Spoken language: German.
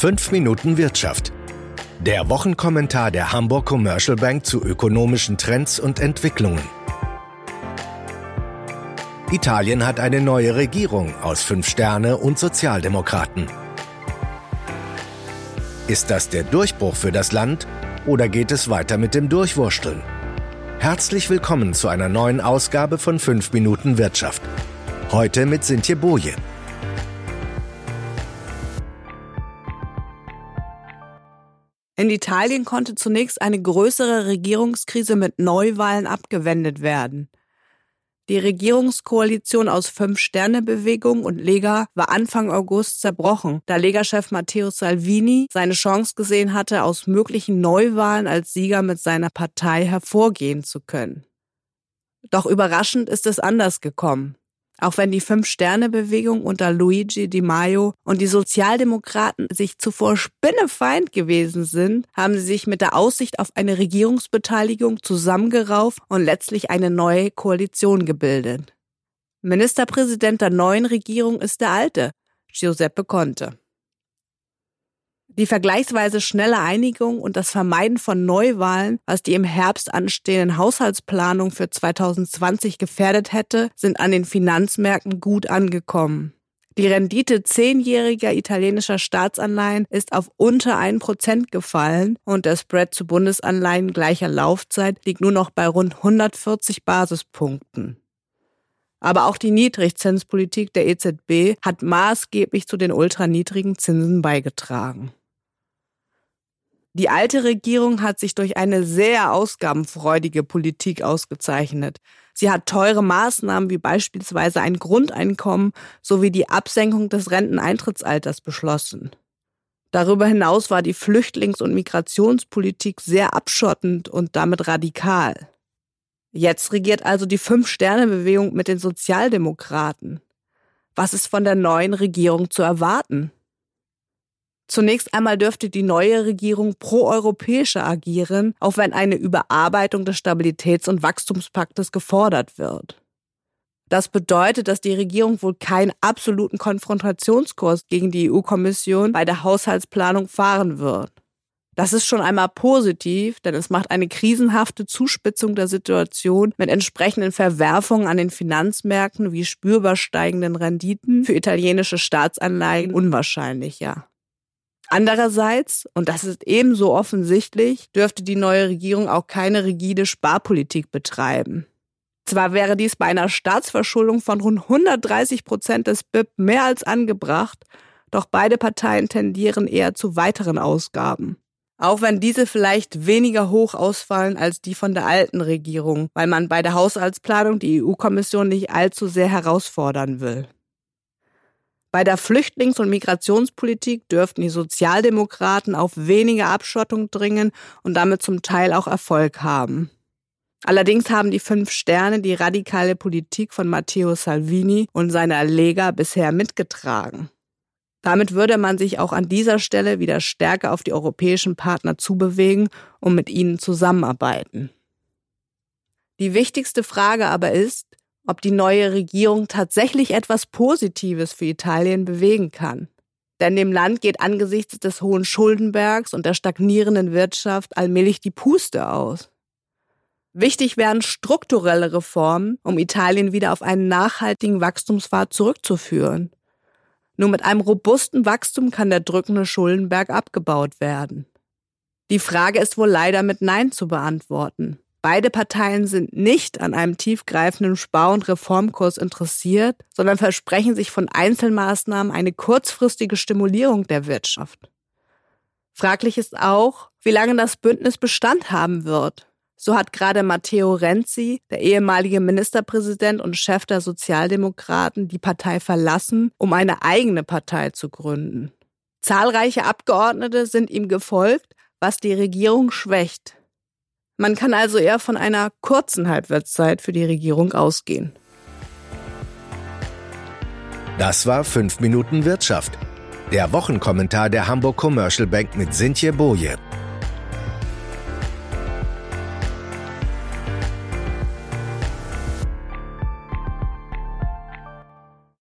5 Minuten Wirtschaft. Der Wochenkommentar der Hamburg Commercial Bank zu ökonomischen Trends und Entwicklungen. Italien hat eine neue Regierung aus Fünf Sterne und Sozialdemokraten. Ist das der Durchbruch für das Land oder geht es weiter mit dem Durchwursteln? Herzlich willkommen zu einer neuen Ausgabe von 5 Minuten Wirtschaft. Heute mit Sintje Boje. In Italien konnte zunächst eine größere Regierungskrise mit Neuwahlen abgewendet werden. Die Regierungskoalition aus Fünf-Sterne-Bewegung und Lega war Anfang August zerbrochen, da Lega-Chef Matteo Salvini seine Chance gesehen hatte, aus möglichen Neuwahlen als Sieger mit seiner Partei hervorgehen zu können. Doch überraschend ist es anders gekommen. Auch wenn die Fünf-Sterne-Bewegung unter Luigi Di Maio und die Sozialdemokraten sich zuvor spinnefeind gewesen sind, haben sie sich mit der Aussicht auf eine Regierungsbeteiligung zusammengerauft und letztlich eine neue Koalition gebildet. Ministerpräsident der neuen Regierung ist der alte, Giuseppe Conte. Die vergleichsweise schnelle Einigung und das Vermeiden von Neuwahlen, was die im Herbst anstehenden Haushaltsplanung für 2020 gefährdet hätte, sind an den Finanzmärkten gut angekommen. Die Rendite zehnjähriger italienischer Staatsanleihen ist auf unter ein Prozent gefallen und der Spread zu Bundesanleihen gleicher Laufzeit liegt nur noch bei rund 140 Basispunkten. Aber auch die Niedrigzinspolitik der EZB hat maßgeblich zu den ultraniedrigen Zinsen beigetragen. Die alte Regierung hat sich durch eine sehr ausgabenfreudige Politik ausgezeichnet. Sie hat teure Maßnahmen wie beispielsweise ein Grundeinkommen sowie die Absenkung des Renteneintrittsalters beschlossen. Darüber hinaus war die Flüchtlings- und Migrationspolitik sehr abschottend und damit radikal. Jetzt regiert also die Fünf-Sterne-Bewegung mit den Sozialdemokraten. Was ist von der neuen Regierung zu erwarten? Zunächst einmal dürfte die neue Regierung proeuropäischer agieren, auch wenn eine Überarbeitung des Stabilitäts- und Wachstumspaktes gefordert wird. Das bedeutet, dass die Regierung wohl keinen absoluten Konfrontationskurs gegen die EU-Kommission bei der Haushaltsplanung fahren wird. Das ist schon einmal positiv, denn es macht eine krisenhafte Zuspitzung der Situation mit entsprechenden Verwerfungen an den Finanzmärkten wie spürbar steigenden Renditen für italienische Staatsanleihen unwahrscheinlicher. Andererseits, und das ist ebenso offensichtlich, dürfte die neue Regierung auch keine rigide Sparpolitik betreiben. Zwar wäre dies bei einer Staatsverschuldung von rund 130 Prozent des BIP mehr als angebracht, doch beide Parteien tendieren eher zu weiteren Ausgaben. Auch wenn diese vielleicht weniger hoch ausfallen als die von der alten Regierung, weil man bei der Haushaltsplanung die EU-Kommission nicht allzu sehr herausfordern will. Bei der Flüchtlings- und Migrationspolitik dürften die Sozialdemokraten auf weniger Abschottung dringen und damit zum Teil auch Erfolg haben. Allerdings haben die fünf Sterne die radikale Politik von Matteo Salvini und seiner Lega bisher mitgetragen. Damit würde man sich auch an dieser Stelle wieder stärker auf die europäischen Partner zubewegen und mit ihnen zusammenarbeiten. Die wichtigste Frage aber ist, ob die neue Regierung tatsächlich etwas Positives für Italien bewegen kann. Denn dem Land geht angesichts des hohen Schuldenbergs und der stagnierenden Wirtschaft allmählich die Puste aus. Wichtig wären strukturelle Reformen, um Italien wieder auf einen nachhaltigen Wachstumspfad zurückzuführen. Nur mit einem robusten Wachstum kann der drückende Schuldenberg abgebaut werden. Die Frage ist wohl leider mit Nein zu beantworten. Beide Parteien sind nicht an einem tiefgreifenden Spar- und Reformkurs interessiert, sondern versprechen sich von Einzelmaßnahmen eine kurzfristige Stimulierung der Wirtschaft. Fraglich ist auch, wie lange das Bündnis Bestand haben wird. So hat gerade Matteo Renzi, der ehemalige Ministerpräsident und Chef der Sozialdemokraten, die Partei verlassen, um eine eigene Partei zu gründen. Zahlreiche Abgeordnete sind ihm gefolgt, was die Regierung schwächt. Man kann also eher von einer kurzen Halbwertszeit für die Regierung ausgehen. Das war 5 Minuten Wirtschaft. Der Wochenkommentar der Hamburg Commercial Bank mit Sintje Boje.